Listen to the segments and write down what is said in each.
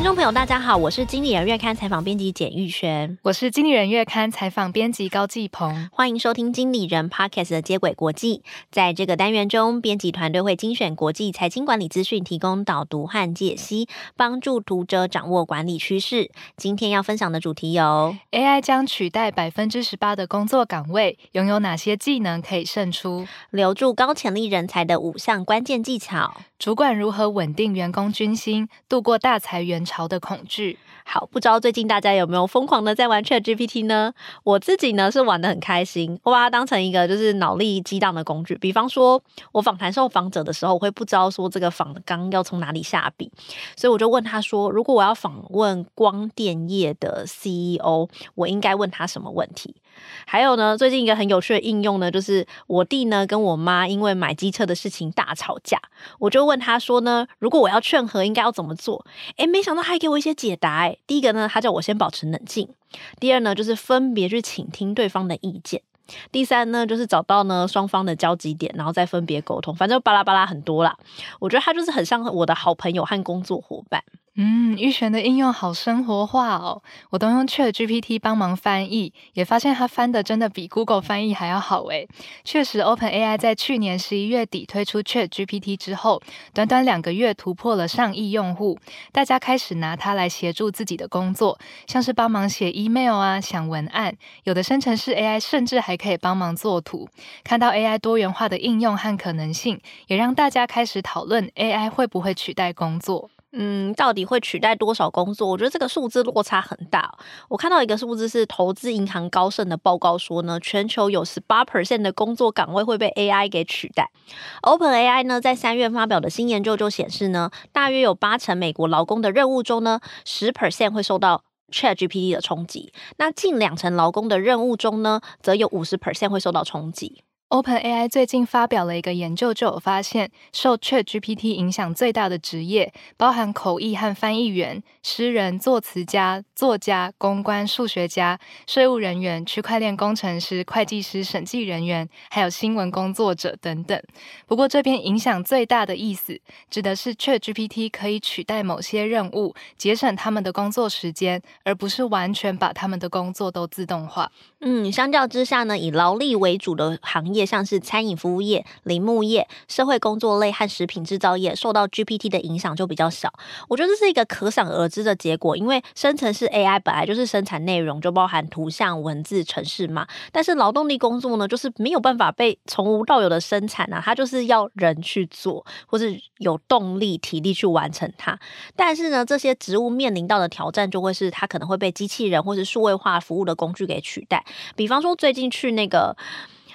听众朋友，大家好，我是经理人月刊采访编辑简玉璇，我是经理人月刊采访编辑高继鹏，欢迎收听经理人 Podcast 的接轨国际。在这个单元中，编辑团队会精选国际财经管理资讯，提供导读和解析，帮助读者掌握管理趋势。今天要分享的主题有：AI 将取代百分之十八的工作岗位，拥有哪些技能可以胜出？留住高潜力人才的五项关键技巧。主管如何稳定员工军心，度过大裁员潮的恐惧？好，不知道最近大家有没有疯狂的在玩 ChatGPT 呢？我自己呢是玩得很开心，我把它当成一个就是脑力激荡的工具。比方说，我访谈受访者的时候，我会不知道说这个访纲要从哪里下笔，所以我就问他说：如果我要访问光电业的 CEO，我应该问他什么问题？还有呢，最近一个很有趣的应用呢，就是我弟呢跟我妈因为买机车的事情大吵架，我就问他说呢，如果我要劝和，应该要怎么做？诶，没想到他还给我一些解答。诶，第一个呢，他叫我先保持冷静；第二呢，就是分别去倾听对方的意见；第三呢，就是找到呢双方的交集点，然后再分别沟通。反正巴拉巴拉很多啦，我觉得他就是很像我的好朋友和工作伙伴。嗯，玉璇的应用好生活化哦，我都用 ChatGPT 帮忙翻译，也发现它翻的真的比 Google 翻译还要好诶。确实，OpenAI 在去年十一月底推出 ChatGPT 之后，短短两个月突破了上亿用户，大家开始拿它来协助自己的工作，像是帮忙写 email 啊、想文案，有的生成式 AI 甚至还可以帮忙做图。看到 AI 多元化的应用和可能性，也让大家开始讨论 AI 会不会取代工作。嗯，到底会取代多少工作？我觉得这个数字落差很大。我看到一个数字是投资银行高盛的报告说呢，全球有十八 percent 的工作岗位会被 AI 给取代。OpenAI 呢，在三月发表的新研究就显示呢，大约有八成美国劳工的任务中呢，十 percent 会受到 ChatGPT 的冲击。那近两成劳工的任务中呢，则有五十 percent 会受到冲击。OpenAI 最近发表了一个研究，就有发现，受 ChatGPT 影响最大的职业，包含口译和翻译员、诗人、作词家、作家、公关、数学家、税务人员、区块链工程师、会计师、审计人员，还有新闻工作者等等。不过，这边影响最大的意思，指的是 ChatGPT 可以取代某些任务，节省他们的工作时间，而不是完全把他们的工作都自动化。嗯，相较之下呢，以劳力为主的行业，像是餐饮服务业、林木业、社会工作类和食品制造业，受到 GPT 的影响就比较小。我觉得这是一个可想而知的结果，因为生成式 AI 本来就是生产内容，就包含图像、文字、程式嘛。但是劳动力工作呢，就是没有办法被从无到有的生产啊，它就是要人去做，或是有动力、体力去完成它。但是呢，这些职务面临到的挑战，就会是它可能会被机器人或是数位化服务的工具给取代。比方说，最近去那个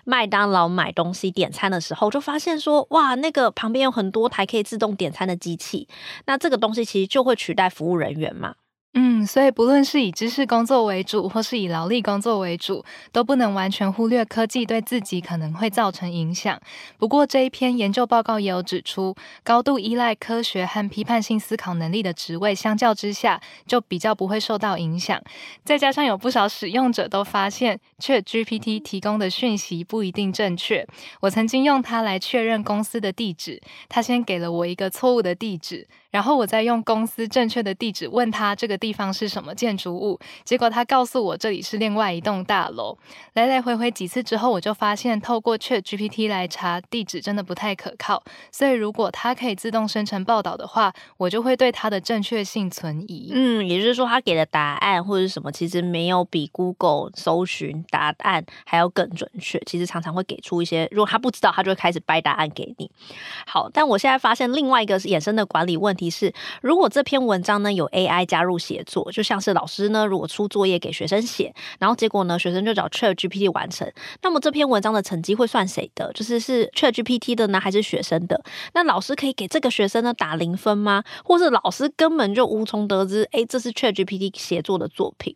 麦当劳买东西点餐的时候，就发现说，哇，那个旁边有很多台可以自动点餐的机器，那这个东西其实就会取代服务人员嘛。嗯，所以不论是以知识工作为主，或是以劳力工作为主，都不能完全忽略科技对自己可能会造成影响。不过这一篇研究报告也有指出，高度依赖科学和批判性思考能力的职位，相较之下就比较不会受到影响。再加上有不少使用者都发现，ChatGPT 提供的讯息不一定正确。我曾经用它来确认公司的地址，它先给了我一个错误的地址。然后我再用公司正确的地址问他这个地方是什么建筑物，结果他告诉我这里是另外一栋大楼。来来回回几次之后，我就发现透过 ChatGPT 来查地址真的不太可靠。所以如果它可以自动生成报道的话，我就会对它的正确性存疑。嗯，也就是说，他给的答案或者什么，其实没有比 Google 搜寻答案还要更准确。其实常常会给出一些，如果他不知道，他就会开始掰答案给你。好，但我现在发现另外一个是衍生的管理问题。是，如果这篇文章呢有 AI 加入协作，就像是老师呢如果出作业给学生写，然后结果呢学生就找 ChatGPT 完成，那么这篇文章的成绩会算谁的？就是是 ChatGPT 的呢，还是学生的？那老师可以给这个学生呢打零分吗？或是老师根本就无从得知，诶，这是 ChatGPT 协作的作品？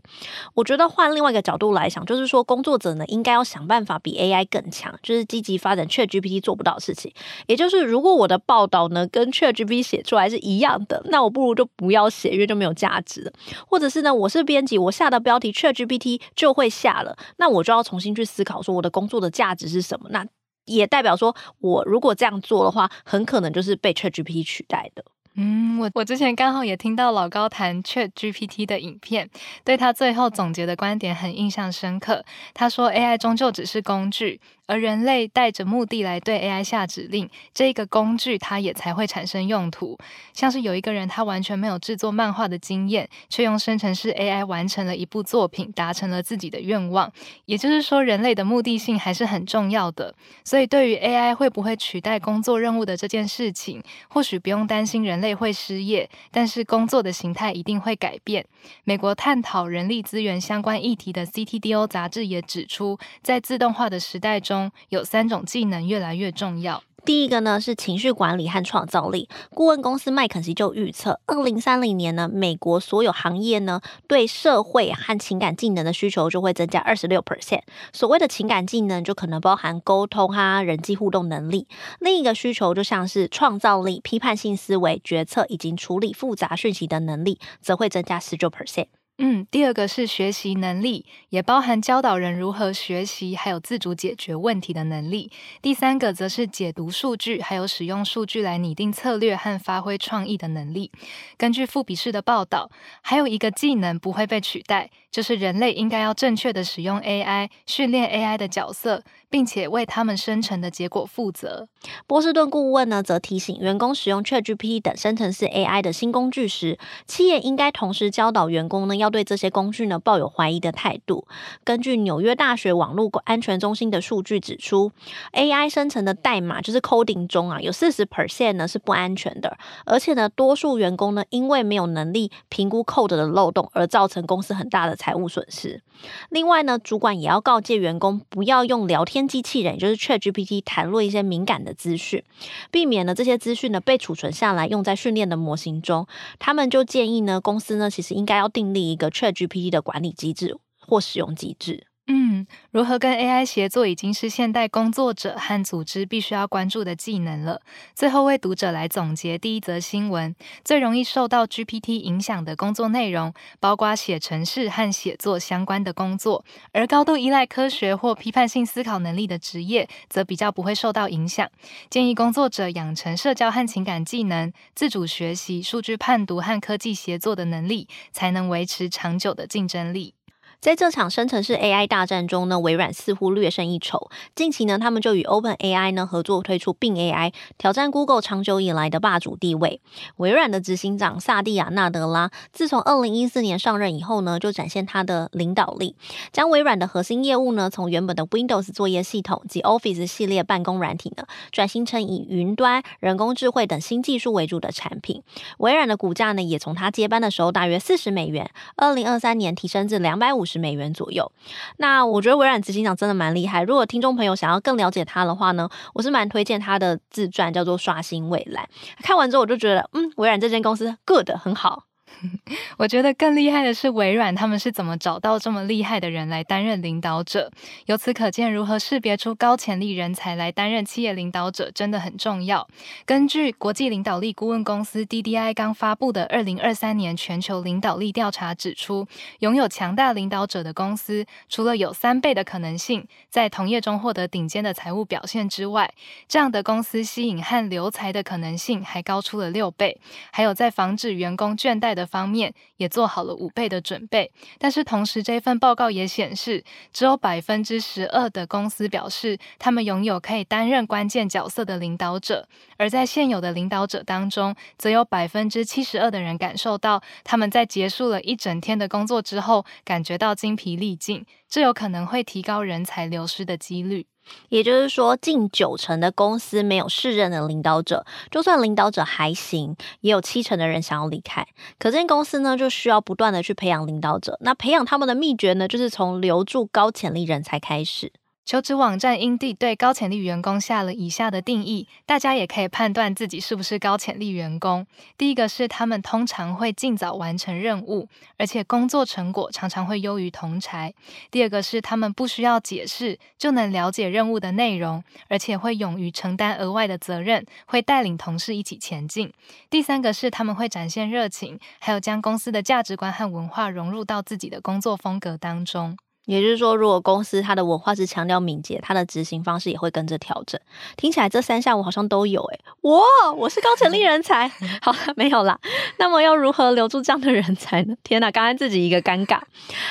我觉得换另外一个角度来想，就是说工作者呢应该要想办法比 AI 更强，就是积极发展 ChatGPT 做不到的事情。也就是如果我的报道呢跟 ChatGPT 写出来是一。一样的，那我不如就不要写，因为就没有价值。或者是呢，我是编辑，我下的标题 ChatGPT 就会下了，那我就要重新去思考说我的工作的价值是什么。那也代表说我如果这样做的话，很可能就是被 ChatGPT 取代的。嗯，我我之前刚好也听到老高谈 ChatGPT 的影片，对他最后总结的观点很印象深刻。他说，AI 终究只是工具。而人类带着目的来对 AI 下指令，这个工具它也才会产生用途。像是有一个人，他完全没有制作漫画的经验，却用生成式 AI 完成了一部作品，达成了自己的愿望。也就是说，人类的目的性还是很重要的。所以，对于 AI 会不会取代工作任务的这件事情，或许不用担心人类会失业，但是工作的形态一定会改变。美国探讨人力资源相关议题的 CTDO 杂志也指出，在自动化的时代中，有三种技能越来越重要。第一个呢是情绪管理和创造力。顾问公司麦肯锡就预测，二零三零年呢，美国所有行业呢对社会和情感技能的需求就会增加二十六 percent。所谓的情感技能，就可能包含沟通哈、人际互动能力。另一个需求就像是创造力、批判性思维、决策以及处理复杂讯息的能力，则会增加十九 percent。嗯，第二个是学习能力，也包含教导人如何学习，还有自主解决问题的能力。第三个则是解读数据，还有使用数据来拟定策略和发挥创意的能力。根据富比式的报道，还有一个技能不会被取代，就是人类应该要正确的使用 AI，训练 AI 的角色。并且为他们生成的结果负责。波士顿顾问呢，则提醒员工使用 ChatGPT 等生成式 AI 的新工具时，企业应该同时教导员工呢，要对这些工具呢抱有怀疑的态度。根据纽约大学网络安全中心的数据指出，AI 生成的代码就是 coding 中啊，有四十 percent 呢是不安全的，而且呢，多数员工呢因为没有能力评估 code 的漏洞，而造成公司很大的财务损失。另外呢，主管也要告诫员工不要用聊天机器人，就是 ChatGPT 谈论一些敏感的资讯，避免了这些资讯呢被储存下来，用在训练的模型中。他们就建议呢，公司呢其实应该要订立一个 ChatGPT 的管理机制或使用机制。嗯，如何跟 AI 协作已经是现代工作者和组织必须要关注的技能了。最后为读者来总结第一则新闻：最容易受到 GPT 影响的工作内容，包括写程式和写作相关的工作；而高度依赖科学或批判性思考能力的职业，则比较不会受到影响。建议工作者养成社交和情感技能，自主学习、数据判读和科技协作的能力，才能维持长久的竞争力。在这场生成式 AI 大战中呢，微软似乎略胜一筹。近期呢，他们就与 OpenAI 呢合作推出 Bing AI，挑战 Google 长久以来的霸主地位。微软的执行长萨蒂亚·纳德拉自从二零一四年上任以后呢，就展现他的领导力，将微软的核心业务呢，从原本的 Windows 作业系统及 Office 系列办公软体呢，转型成以云端、人工智慧等新技术为主的产品。微软的股价呢，也从他接班的时候大约四十美元，二零二三年提升至两百五十。美元左右。那我觉得微软执行长真的蛮厉害。如果听众朋友想要更了解他的话呢，我是蛮推荐他的自传，叫做《刷新未来》。看完之后，我就觉得，嗯，微软这间公司 good 很好。我觉得更厉害的是微软，他们是怎么找到这么厉害的人来担任领导者？由此可见，如何识别出高潜力人才来担任企业领导者真的很重要。根据国际领导力顾问公司 DDI 刚发布的二零二三年全球领导力调查指出，拥有强大领导者的公司，除了有三倍的可能性在同业中获得顶尖的财务表现之外，这样的公司吸引和留才的可能性还高出了六倍，还有在防止员工倦怠的的方面也做好了五倍的准备，但是同时这份报告也显示，只有百分之十二的公司表示他们拥有可以担任关键角色的领导者，而在现有的领导者当中，则有百分之七十二的人感受到他们在结束了一整天的工作之后，感觉到精疲力尽，这有可能会提高人才流失的几率。也就是说，近九成的公司没有适任的领导者，就算领导者还行，也有七成的人想要离开。可见公司呢，就需要不断的去培养领导者。那培养他们的秘诀呢，就是从留住高潜力人才开始。求职网站 Indeed 对高潜力员工下了以下的定义，大家也可以判断自己是不是高潜力员工。第一个是他们通常会尽早完成任务，而且工作成果常常会优于同侪。第二个是他们不需要解释就能了解任务的内容，而且会勇于承担额外的责任，会带领同事一起前进。第三个是他们会展现热情，还有将公司的价值观和文化融入到自己的工作风格当中。也就是说，如果公司它的文化是强调敏捷，它的执行方式也会跟着调整。听起来这三项我好像都有诶，哇，我是高潜力人才。好，没有啦。那么要如何留住这样的人才呢？天哪，刚刚自己一个尴尬。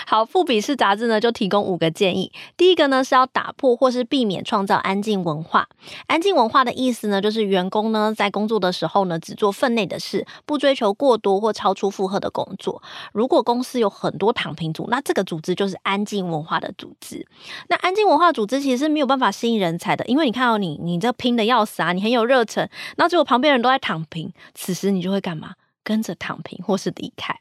好，富比士杂志呢就提供五个建议。第一个呢是要打破或是避免创造安静文化。安静文化的意思呢，就是员工呢在工作的时候呢只做分内的事，不追求过多或超出负荷的工作。如果公司有很多躺平组，那这个组织就是安静文化的组织。那安静文化组织其实是没有办法吸引人才的，因为你看到、你，你这拼得要死啊，你很有热忱，那结果旁边人都在躺平，此时你就会干嘛？跟着躺平或是离开。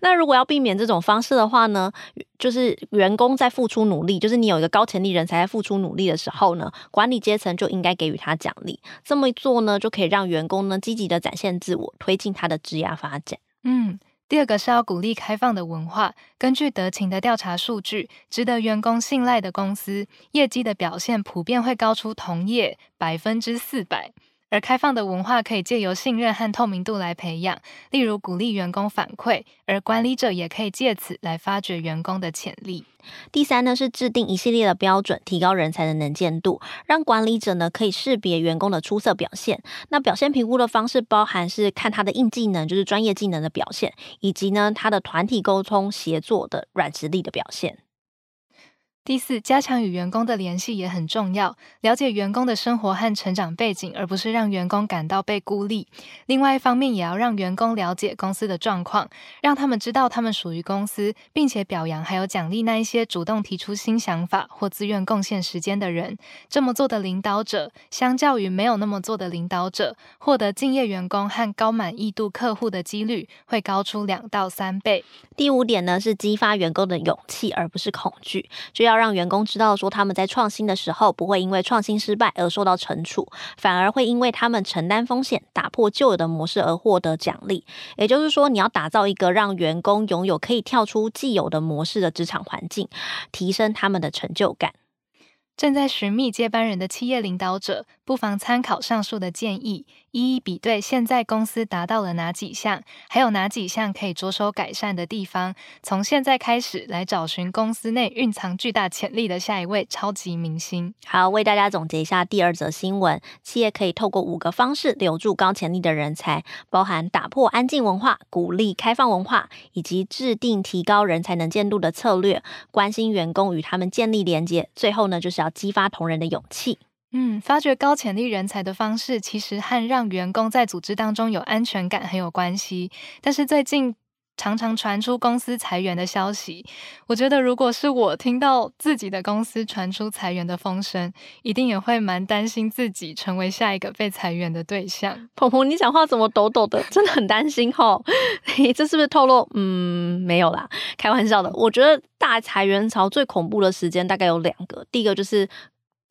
那如果要避免这种方式的话呢，就是员工在付出努力，就是你有一个高潜力人才在付出努力的时候呢，管理阶层就应该给予他奖励。这么一做呢，就可以让员工呢积极的展现自我，推进他的职业发展。嗯。第二个是要鼓励开放的文化。根据德勤的调查数据，值得员工信赖的公司，业绩的表现普遍会高出同业百分之四百。而开放的文化可以借由信任和透明度来培养，例如鼓励员工反馈，而管理者也可以借此来发掘员工的潜力。第三呢，是制定一系列的标准，提高人才的能见度，让管理者呢可以识别员工的出色表现。那表现评估的方式包含是看他的硬技能，就是专业技能的表现，以及呢他的团体沟通协作的软实力的表现。第四，加强与员工的联系也很重要，了解员工的生活和成长背景，而不是让员工感到被孤立。另外一方面，也要让员工了解公司的状况，让他们知道他们属于公司，并且表扬还有奖励那一些主动提出新想法或自愿贡献时间的人。这么做的领导者，相较于没有那么做的领导者，获得敬业员工和高满意度客户的几率会高出两到三倍。第五点呢，是激发员工的勇气，而不是恐惧，就要。要让员工知道，说他们在创新的时候不会因为创新失败而受到惩处，反而会因为他们承担风险、打破旧有的模式而获得奖励。也就是说，你要打造一个让员工拥有可以跳出既有的模式的职场环境，提升他们的成就感。正在寻觅接班人的企业领导者，不妨参考上述的建议，一一比对现在公司达到了哪几项，还有哪几项可以着手改善的地方。从现在开始来找寻公司内蕴藏巨大潜力的下一位超级明星。好，为大家总结一下第二则新闻：企业可以透过五个方式留住高潜力的人才，包含打破安静文化、鼓励开放文化，以及制定提高人才能见度的策略，关心员工与他们建立连接。最后呢，就是激发同仁的勇气。嗯，发掘高潜力人才的方式，其实和让员工在组织当中有安全感很有关系。但是最近常常传出公司裁员的消息，我觉得如果是我听到自己的公司传出裁员的风声，一定也会蛮担心自己成为下一个被裁员的对象。鹏鹏，你讲话怎么抖抖的？真的很担心吼。嘿，这是不是透露？嗯，没有啦，开玩笑的。我觉得大裁员潮最恐怖的时间大概有两个，第一个就是。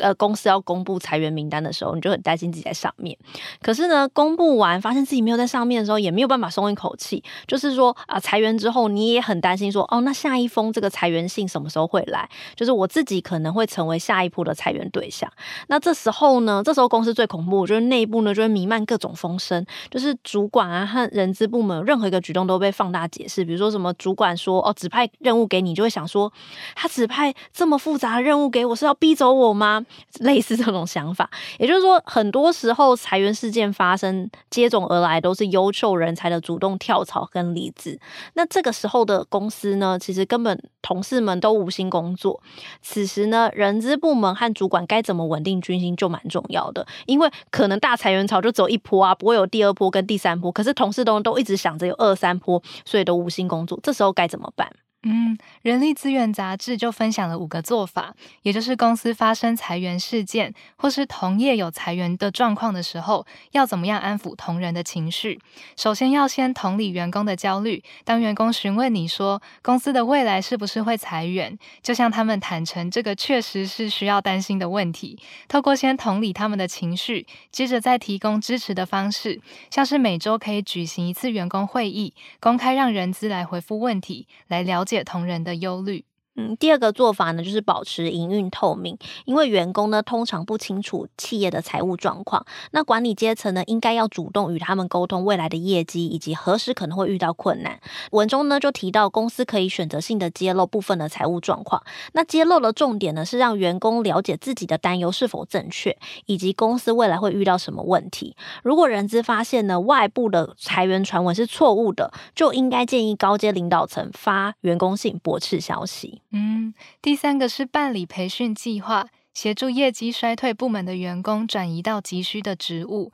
呃，公司要公布裁员名单的时候，你就很担心自己在上面。可是呢，公布完发现自己没有在上面的时候，也没有办法松一口气。就是说啊、裁员之后你也很担心说，哦，那下一封这个裁员信什么时候会来？就是我自己可能会成为下一波的裁员对象。那这时候呢，这时候公司最恐怖，就是内部呢就会弥漫各种风声，就是主管啊和人资部门任何一个举动都被放大解释。比如说什么主管说哦，指派任务给你，就会想说他指派这么复杂的任务给我，是要逼走我吗？类似这种想法，也就是说，很多时候裁员事件发生，接踵而来都是优秀人才的主动跳槽跟离职。那这个时候的公司呢，其实根本同事们都无心工作。此时呢，人资部门和主管该怎么稳定军心就蛮重要的，因为可能大裁员潮就走一波啊，不会有第二波跟第三波。可是同事都都一直想着有二三波，所以都无心工作。这时候该怎么办？嗯，人力资源杂志就分享了五个做法，也就是公司发生裁员事件，或是同业有裁员的状况的时候，要怎么样安抚同仁的情绪。首先要先同理员工的焦虑，当员工询问你说公司的未来是不是会裁员，就向他们坦诚这个确实是需要担心的问题。透过先同理他们的情绪，接着再提供支持的方式，像是每周可以举行一次员工会议，公开让人资来回复问题，来了解。解同仁的忧虑。嗯，第二个做法呢，就是保持营运透明，因为员工呢通常不清楚企业的财务状况，那管理阶层呢应该要主动与他们沟通未来的业绩以及何时可能会遇到困难。文中呢就提到，公司可以选择性的揭露部分的财务状况，那揭露的重点呢是让员工了解自己的担忧是否正确，以及公司未来会遇到什么问题。如果人资发现呢外部的裁员传闻是错误的，就应该建议高阶领导层发员工信驳斥消息。嗯，第三个是办理培训计划，协助业绩衰退部门的员工转移到急需的职务。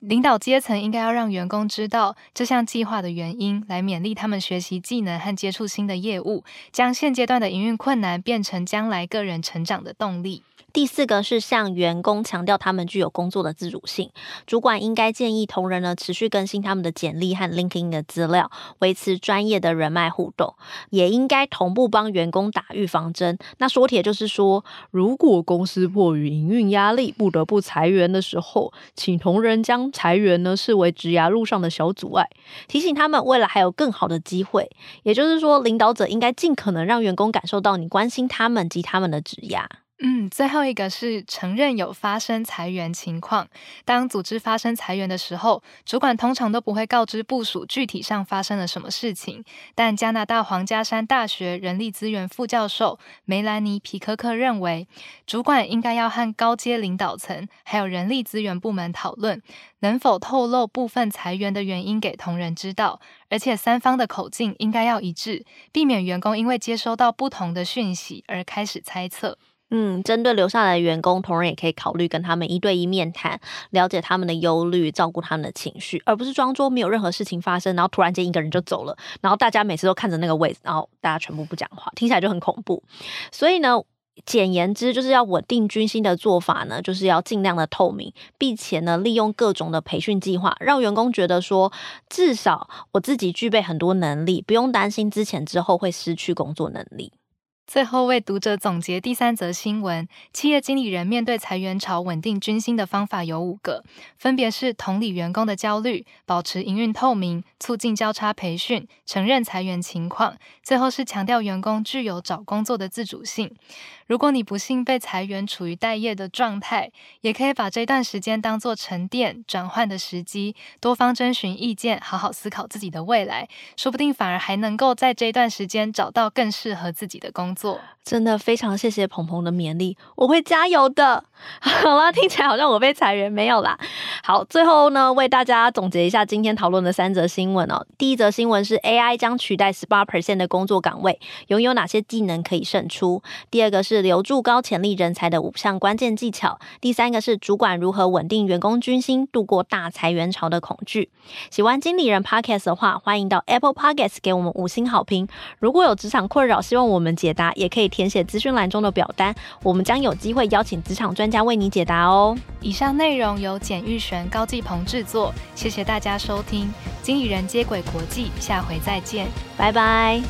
领导阶层应该要让员工知道这项计划的原因，来勉励他们学习技能和接触新的业务，将现阶段的营运困难变成将来个人成长的动力。第四个是向员工强调他们具有工作的自主性，主管应该建议同仁呢持续更新他们的简历和 LinkedIn 的资料，维持专业的人脉互动，也应该同步帮员工打预防针。那说铁就是说，如果公司迫于营运压力不得不裁员的时候，请同仁将裁员呢视为职涯路上的小阻碍，提醒他们未来还有更好的机会。也就是说，领导者应该尽可能让员工感受到你关心他们及他们的职涯。嗯，最后一个是承认有发生裁员情况。当组织发生裁员的时候，主管通常都不会告知部署具体上发生了什么事情。但加拿大皇家山大学人力资源副教授梅兰妮皮科克认为，主管应该要和高阶领导层还有人力资源部门讨论，能否透露部分裁员的原因给同仁知道，而且三方的口径应该要一致，避免员工因为接收到不同的讯息而开始猜测。嗯，针对留下来的员工，同仁也可以考虑跟他们一对一面谈，了解他们的忧虑，照顾他们的情绪，而不是装作没有任何事情发生，然后突然间一个人就走了，然后大家每次都看着那个位置，然后大家全部不讲话，听起来就很恐怖。所以呢，简言之，就是要稳定军心的做法呢，就是要尽量的透明，并且呢，利用各种的培训计划，让员工觉得说，至少我自己具备很多能力，不用担心之前之后会失去工作能力。最后为读者总结第三则新闻：企业经理人面对裁员潮稳定军心的方法有五个，分别是同理员工的焦虑、保持营运透明、促进交叉培训、承认裁员情况，最后是强调员工具有找工作的自主性。如果你不幸被裁员，处于待业的状态，也可以把这段时间当作沉淀转换的时机，多方征询意见，好好思考自己的未来，说不定反而还能够在这段时间找到更适合自己的工作。做真的非常谢谢鹏鹏的勉励，我会加油的。好啦，听起来好像我被裁员没有啦。好，最后呢，为大家总结一下今天讨论的三则新闻哦。第一则新闻是 AI 将取代十八 percent 的工作岗位，拥有哪些技能可以胜出？第二个是留住高潜力人才的五项关键技巧。第三个是主管如何稳定员工军心，度过大裁员潮的恐惧。喜欢经理人 Podcast 的话，欢迎到 Apple Podcast 给我们五星好评。如果有职场困扰，希望我们解答，也可以。填写资讯栏中的表单，我们将有机会邀请职场专专家为你解答哦。以上内容由简玉璇、高继鹏制作，谢谢大家收听《经理人接轨国际》，下回再见，拜拜。